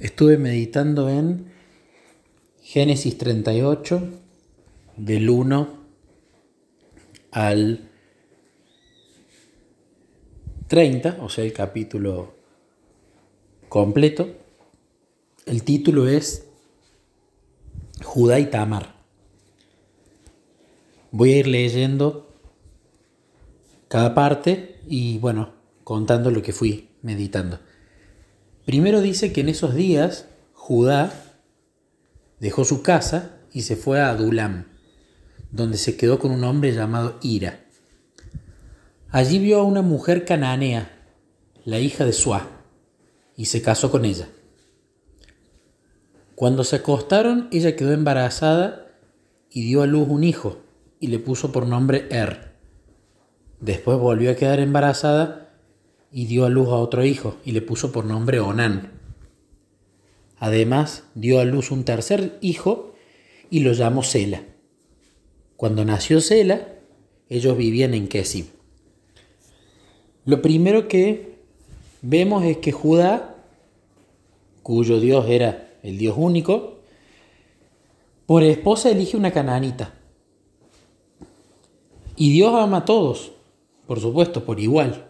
Estuve meditando en Génesis 38, del 1 al 30, o sea, el capítulo completo. El título es Judá y Tamar. Voy a ir leyendo cada parte y bueno, contando lo que fui meditando. Primero dice que en esos días Judá dejó su casa y se fue a Adulam, donde se quedó con un hombre llamado Ira. Allí vio a una mujer cananea, la hija de Suá, y se casó con ella. Cuando se acostaron, ella quedó embarazada y dio a luz un hijo, y le puso por nombre Er. Después volvió a quedar embarazada y dio a luz a otro hijo y le puso por nombre Onán. Además, dio a luz un tercer hijo y lo llamó Sela. Cuando nació Sela, ellos vivían en Kesim. Lo primero que vemos es que Judá, cuyo Dios era el Dios único, por esposa elige una cananita. Y Dios ama a todos, por supuesto, por igual.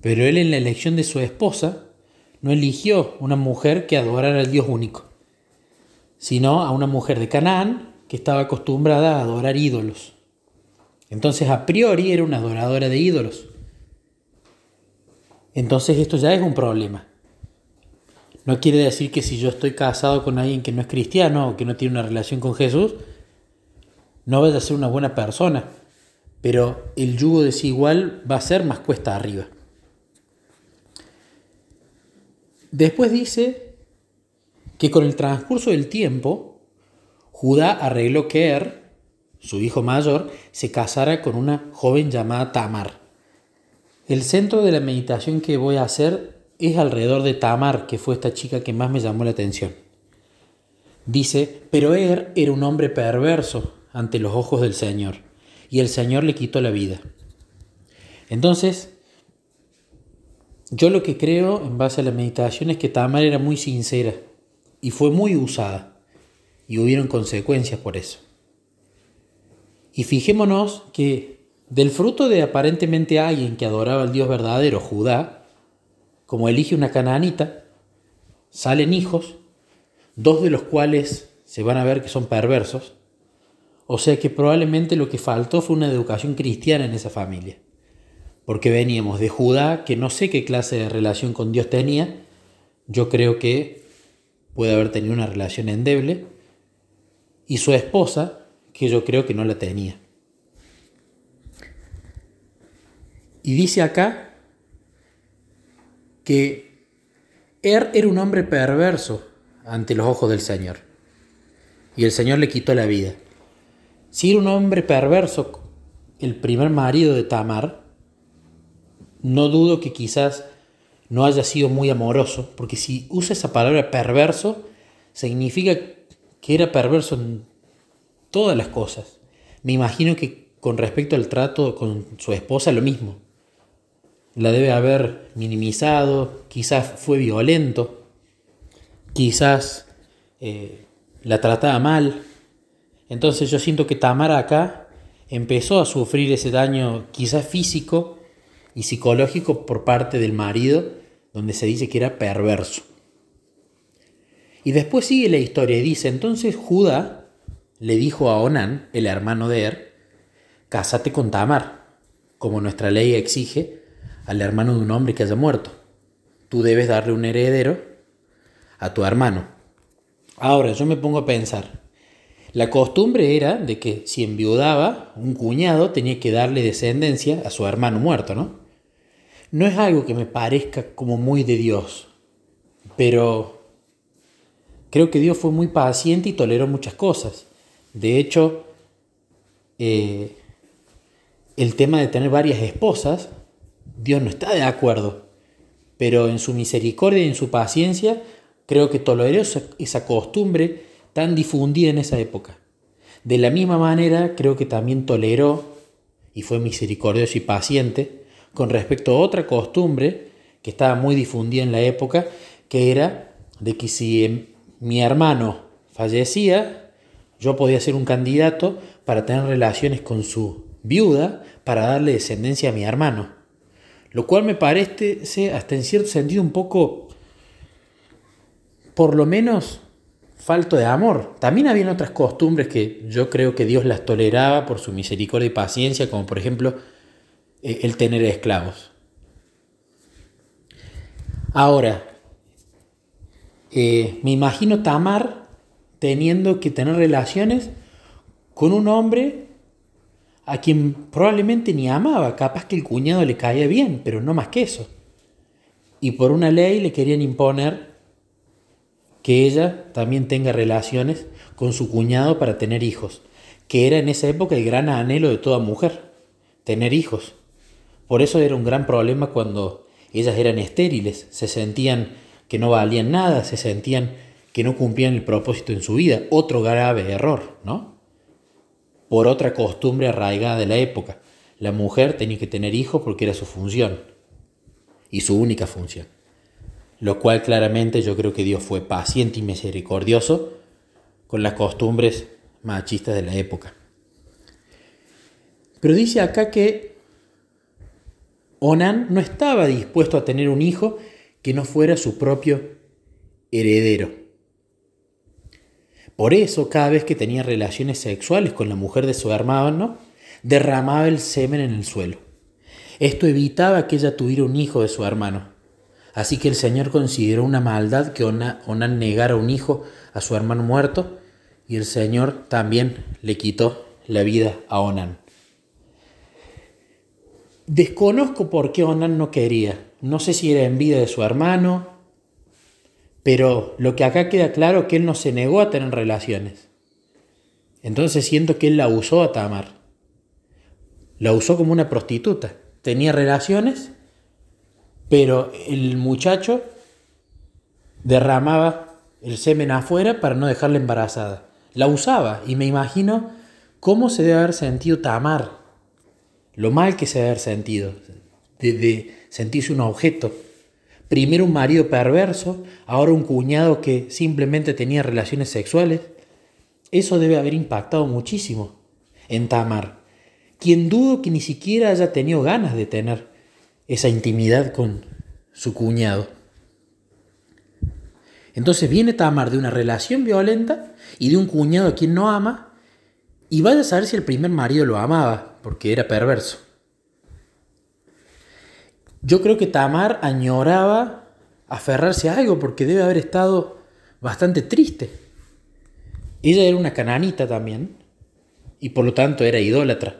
Pero él en la elección de su esposa no eligió una mujer que adorara al Dios único, sino a una mujer de Canaán que estaba acostumbrada a adorar ídolos. Entonces a priori era una adoradora de ídolos. Entonces esto ya es un problema. No quiere decir que si yo estoy casado con alguien que no es cristiano o que no tiene una relación con Jesús, no vaya a ser una buena persona. Pero el yugo desigual va a ser más cuesta arriba. Después dice que con el transcurso del tiempo, Judá arregló que Er, su hijo mayor, se casara con una joven llamada Tamar. El centro de la meditación que voy a hacer es alrededor de Tamar, que fue esta chica que más me llamó la atención. Dice, pero Er era un hombre perverso ante los ojos del Señor, y el Señor le quitó la vida. Entonces, yo lo que creo en base a la meditación es que Tamar era muy sincera y fue muy usada y hubieron consecuencias por eso. Y fijémonos que del fruto de aparentemente alguien que adoraba al Dios verdadero, Judá, como elige una cananita, salen hijos, dos de los cuales se van a ver que son perversos, o sea que probablemente lo que faltó fue una educación cristiana en esa familia porque veníamos de Judá, que no sé qué clase de relación con Dios tenía, yo creo que puede haber tenido una relación endeble, y su esposa, que yo creo que no la tenía. Y dice acá que Er era un hombre perverso ante los ojos del Señor, y el Señor le quitó la vida. Si era un hombre perverso, el primer marido de Tamar, no dudo que quizás no haya sido muy amoroso, porque si usa esa palabra perverso, significa que era perverso en todas las cosas. Me imagino que con respecto al trato con su esposa lo mismo. La debe haber minimizado, quizás fue violento, quizás eh, la trataba mal. Entonces yo siento que Tamara acá empezó a sufrir ese daño quizás físico, y psicológico por parte del marido, donde se dice que era perverso. Y después sigue la historia y dice, entonces Judá le dijo a Onán, el hermano de Er, cásate con Tamar, como nuestra ley exige al hermano de un hombre que haya muerto. Tú debes darle un heredero a tu hermano. Ahora yo me pongo a pensar, la costumbre era de que si enviudaba un cuñado tenía que darle descendencia a su hermano muerto, ¿no? No es algo que me parezca como muy de Dios, pero creo que Dios fue muy paciente y toleró muchas cosas. De hecho, eh, el tema de tener varias esposas, Dios no está de acuerdo, pero en su misericordia y en su paciencia, creo que toleró esa costumbre tan difundida en esa época. De la misma manera, creo que también toleró y fue misericordioso y paciente con respecto a otra costumbre que estaba muy difundida en la época, que era de que si mi hermano fallecía, yo podía ser un candidato para tener relaciones con su viuda para darle descendencia a mi hermano. Lo cual me parece hasta en cierto sentido un poco, por lo menos, falto de amor. También habían otras costumbres que yo creo que Dios las toleraba por su misericordia y paciencia, como por ejemplo eh, el tener esclavos. Ahora, eh, me imagino Tamar teniendo que tener relaciones con un hombre a quien probablemente ni amaba, capaz que el cuñado le caía bien, pero no más que eso. Y por una ley le querían imponer que ella también tenga relaciones con su cuñado para tener hijos, que era en esa época el gran anhelo de toda mujer, tener hijos. Por eso era un gran problema cuando ellas eran estériles, se sentían que no valían nada, se sentían que no cumplían el propósito en su vida. Otro grave error, ¿no? Por otra costumbre arraigada de la época. La mujer tenía que tener hijos porque era su función y su única función. Lo cual claramente yo creo que Dios fue paciente y misericordioso con las costumbres machistas de la época. Pero dice acá que Onan no estaba dispuesto a tener un hijo que no fuera su propio heredero. Por eso, cada vez que tenía relaciones sexuales con la mujer de su hermano, derramaba el semen en el suelo. Esto evitaba que ella tuviera un hijo de su hermano. Así que el Señor consideró una maldad que Onan negara un hijo a su hermano muerto, y el Señor también le quitó la vida a Onan. Desconozco por qué Onan no quería. No sé si era envidia de su hermano, pero lo que acá queda claro es que él no se negó a tener relaciones. Entonces siento que él la usó a Tamar. La usó como una prostituta. Tenía relaciones, pero el muchacho derramaba el semen afuera para no dejarla embarazada. La usaba y me imagino cómo se debe haber sentido Tamar lo mal que se debe haber sentido, de, sentirse un objeto. Primero un marido perverso, ahora un cuñado que simplemente tenía relaciones sexuales. Eso debe haber impactado muchísimo en Tamar, quien dudo que ni siquiera haya tenido ganas de tener esa intimidad con su cuñado. Entonces viene Tamar de una relación violenta y de un cuñado a quien no ama, y vaya a saber si el primer marido lo amaba, porque era perverso. Yo creo que Tamar añoraba aferrarse a algo porque debe haber estado bastante triste. Ella era una cananita también y por lo tanto era idólatra.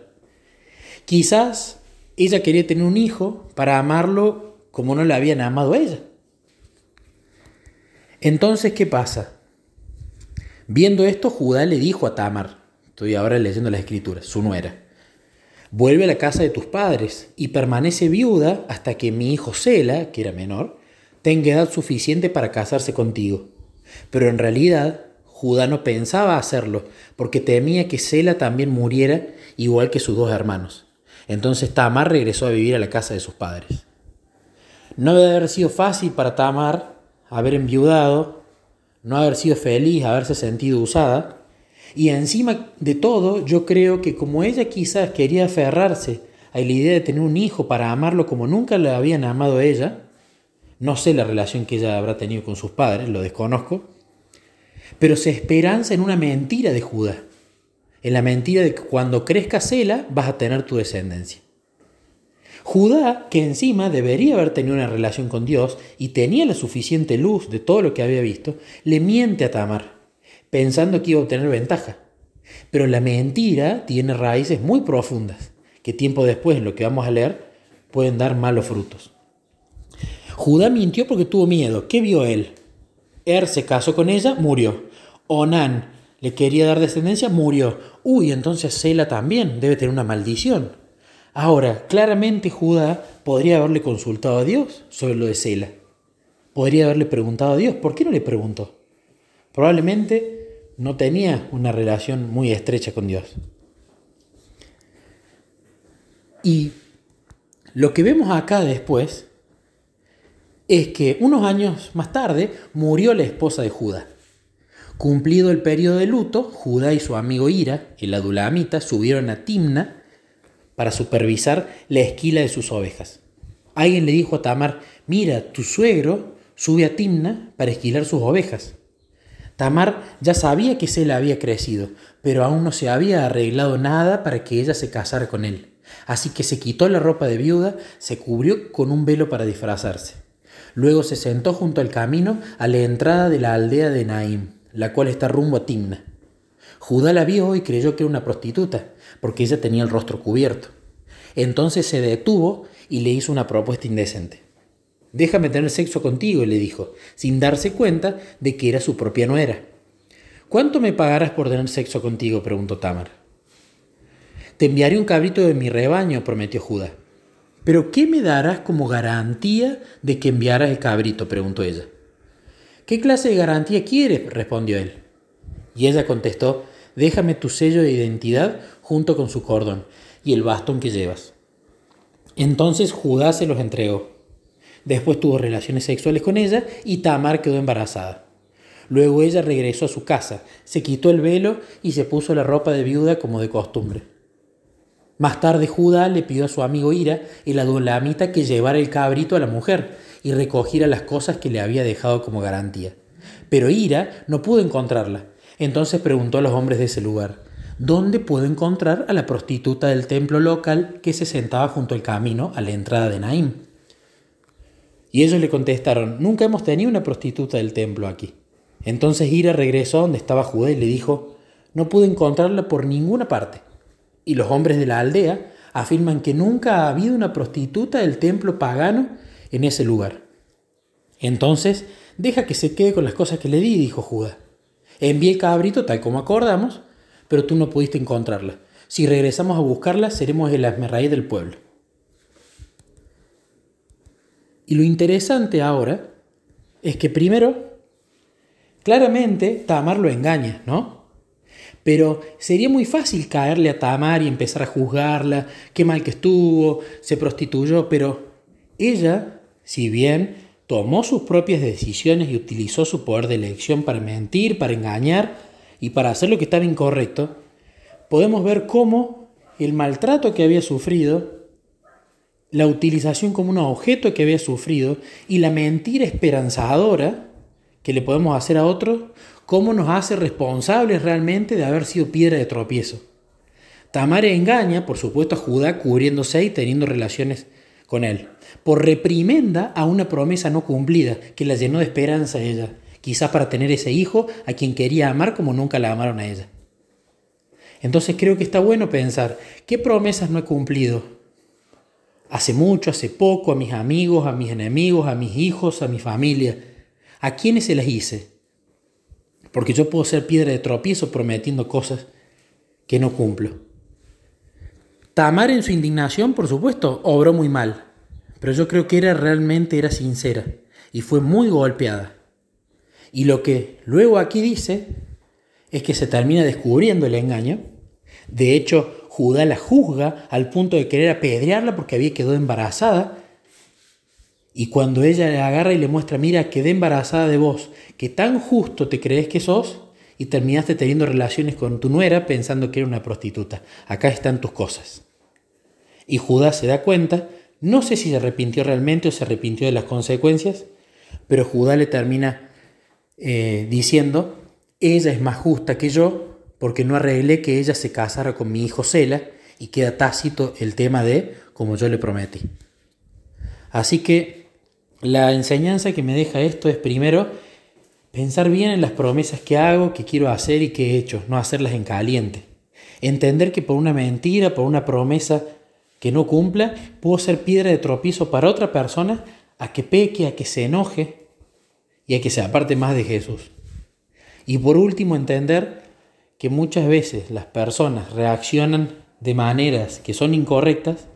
Quizás ella quería tener un hijo para amarlo como no le habían amado a ella. Entonces, ¿qué pasa? Viendo esto, Judá le dijo a Tamar, estoy ahora leyendo las escrituras, su nuera, Vuelve a la casa de tus padres y permanece viuda hasta que mi hijo Sela, que era menor, tenga edad suficiente para casarse contigo. Pero en realidad Judá no pensaba hacerlo porque temía que Sela también muriera igual que sus dos hermanos. Entonces Tamar regresó a vivir a la casa de sus padres. No debe haber sido fácil para Tamar haber enviudado, no haber sido feliz, haberse sentido usada, y encima de todo, yo creo que como ella quizás quería aferrarse a la idea de tener un hijo para amarlo como nunca le habían amado a ella, no sé la relación que ella habrá tenido con sus padres, lo desconozco, pero se esperanza en una mentira de Judá, en la mentira de que cuando crezca Sela vas a tener tu descendencia. Judá, que encima debería haber tenido una relación con Dios y tenía la suficiente luz de todo lo que había visto, le miente a Tamar pensando que iba a obtener ventaja. Pero la mentira tiene raíces muy profundas, que tiempo después, en lo que vamos a leer, pueden dar malos frutos. Judá mintió porque tuvo miedo. ¿Qué vio él? Er se casó con ella, murió. Onán le quería dar descendencia, murió. Uy, entonces Sela también debe tener una maldición. Ahora, claramente Judá podría haberle consultado a Dios sobre lo de Sela. Podría haberle preguntado a Dios. ¿Por qué no le preguntó? Probablemente no tenía una relación muy estrecha con Dios. Y lo que vemos acá después es que unos años más tarde murió la esposa de Judá. Cumplido el periodo de luto, Judá y su amigo Ira, el adulamita, subieron a Timna para supervisar la esquila de sus ovejas. Alguien le dijo a Tamar, mira, tu suegro sube a Timna para esquilar sus ovejas. Tamar ya sabía que se le había crecido, pero aún no se había arreglado nada para que ella se casara con él. Así que se quitó la ropa de viuda, se cubrió con un velo para disfrazarse. Luego se sentó junto al camino a la entrada de la aldea de Naim, la cual está rumbo a Timna. Judá la vio y creyó que era una prostituta, porque ella tenía el rostro cubierto. Entonces se detuvo y le hizo una propuesta indecente. Déjame tener sexo contigo, le dijo, sin darse cuenta de que era su propia nuera. ¿Cuánto me pagarás por tener sexo contigo? preguntó Tamar. Te enviaré un cabrito de mi rebaño, prometió Judá. ¿Pero qué me darás como garantía de que enviarás el cabrito? preguntó ella. ¿Qué clase de garantía quieres? respondió él. Y ella contestó, déjame tu sello de identidad junto con su cordón y el bastón que llevas. Entonces Judá se los entregó. Después tuvo relaciones sexuales con ella y Tamar quedó embarazada. Luego ella regresó a su casa, se quitó el velo y se puso la ropa de viuda como de costumbre. Más tarde Judá le pidió a su amigo Ira, el adulamita, que llevara el cabrito a la mujer y recogiera las cosas que le había dejado como garantía. Pero Ira no pudo encontrarla. Entonces preguntó a los hombres de ese lugar, ¿dónde puedo encontrar a la prostituta del templo local que se sentaba junto al camino a la entrada de Naim? Y ellos le contestaron, nunca hemos tenido una prostituta del templo aquí. Entonces Ira regresó a donde estaba Judá y le dijo, no pude encontrarla por ninguna parte. Y los hombres de la aldea afirman que nunca ha habido una prostituta del templo pagano en ese lugar. Entonces, deja que se quede con las cosas que le di, dijo Judá. Envié el cabrito tal como acordamos, pero tú no pudiste encontrarla. Si regresamos a buscarla, seremos el asmerraíz del pueblo. Y lo interesante ahora es que primero, claramente Tamar lo engaña, ¿no? Pero sería muy fácil caerle a Tamar y empezar a juzgarla, qué mal que estuvo, se prostituyó, pero ella, si bien tomó sus propias decisiones y utilizó su poder de elección para mentir, para engañar y para hacer lo que estaba incorrecto, podemos ver cómo el maltrato que había sufrido la utilización como un objeto que había sufrido y la mentira esperanzadora que le podemos hacer a otros, cómo nos hace responsables realmente de haber sido piedra de tropiezo. Tamar engaña, por supuesto, a Judá cubriéndose y teniendo relaciones con él, por reprimenda a una promesa no cumplida que la llenó de esperanza a ella, quizás para tener ese hijo a quien quería amar como nunca la amaron a ella. Entonces creo que está bueno pensar, ¿qué promesas no he cumplido? Hace mucho, hace poco, a mis amigos, a mis enemigos, a mis hijos, a mi familia. ¿A quiénes se las hice? Porque yo puedo ser piedra de tropiezo prometiendo cosas que no cumplo. Tamar en su indignación, por supuesto, obró muy mal, pero yo creo que era realmente era sincera y fue muy golpeada. Y lo que luego aquí dice es que se termina descubriendo el engaño. De hecho, Judá la juzga al punto de querer apedrearla porque había quedado embarazada. Y cuando ella le agarra y le muestra, mira, quedé embarazada de vos, que tan justo te crees que sos y terminaste teniendo relaciones con tu nuera pensando que era una prostituta. Acá están tus cosas. Y Judá se da cuenta, no sé si se arrepintió realmente o se arrepintió de las consecuencias, pero Judá le termina eh, diciendo, ella es más justa que yo porque no arreglé que ella se casara con mi hijo Sela y queda tácito el tema de como yo le prometí. Así que la enseñanza que me deja esto es primero pensar bien en las promesas que hago, que quiero hacer y que he hecho, no hacerlas en caliente. Entender que por una mentira, por una promesa que no cumpla, puedo ser piedra de tropiezo para otra persona a que peque, a que se enoje y a que se aparte más de Jesús. Y por último, entender que muchas veces las personas reaccionan de maneras que son incorrectas,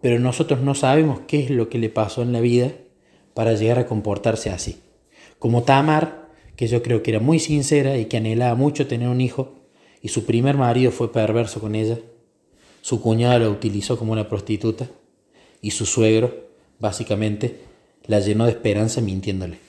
pero nosotros no sabemos qué es lo que le pasó en la vida para llegar a comportarse así. Como Tamar, que yo creo que era muy sincera y que anhelaba mucho tener un hijo, y su primer marido fue perverso con ella, su cuñado la utilizó como una prostituta, y su suegro, básicamente, la llenó de esperanza mintiéndole.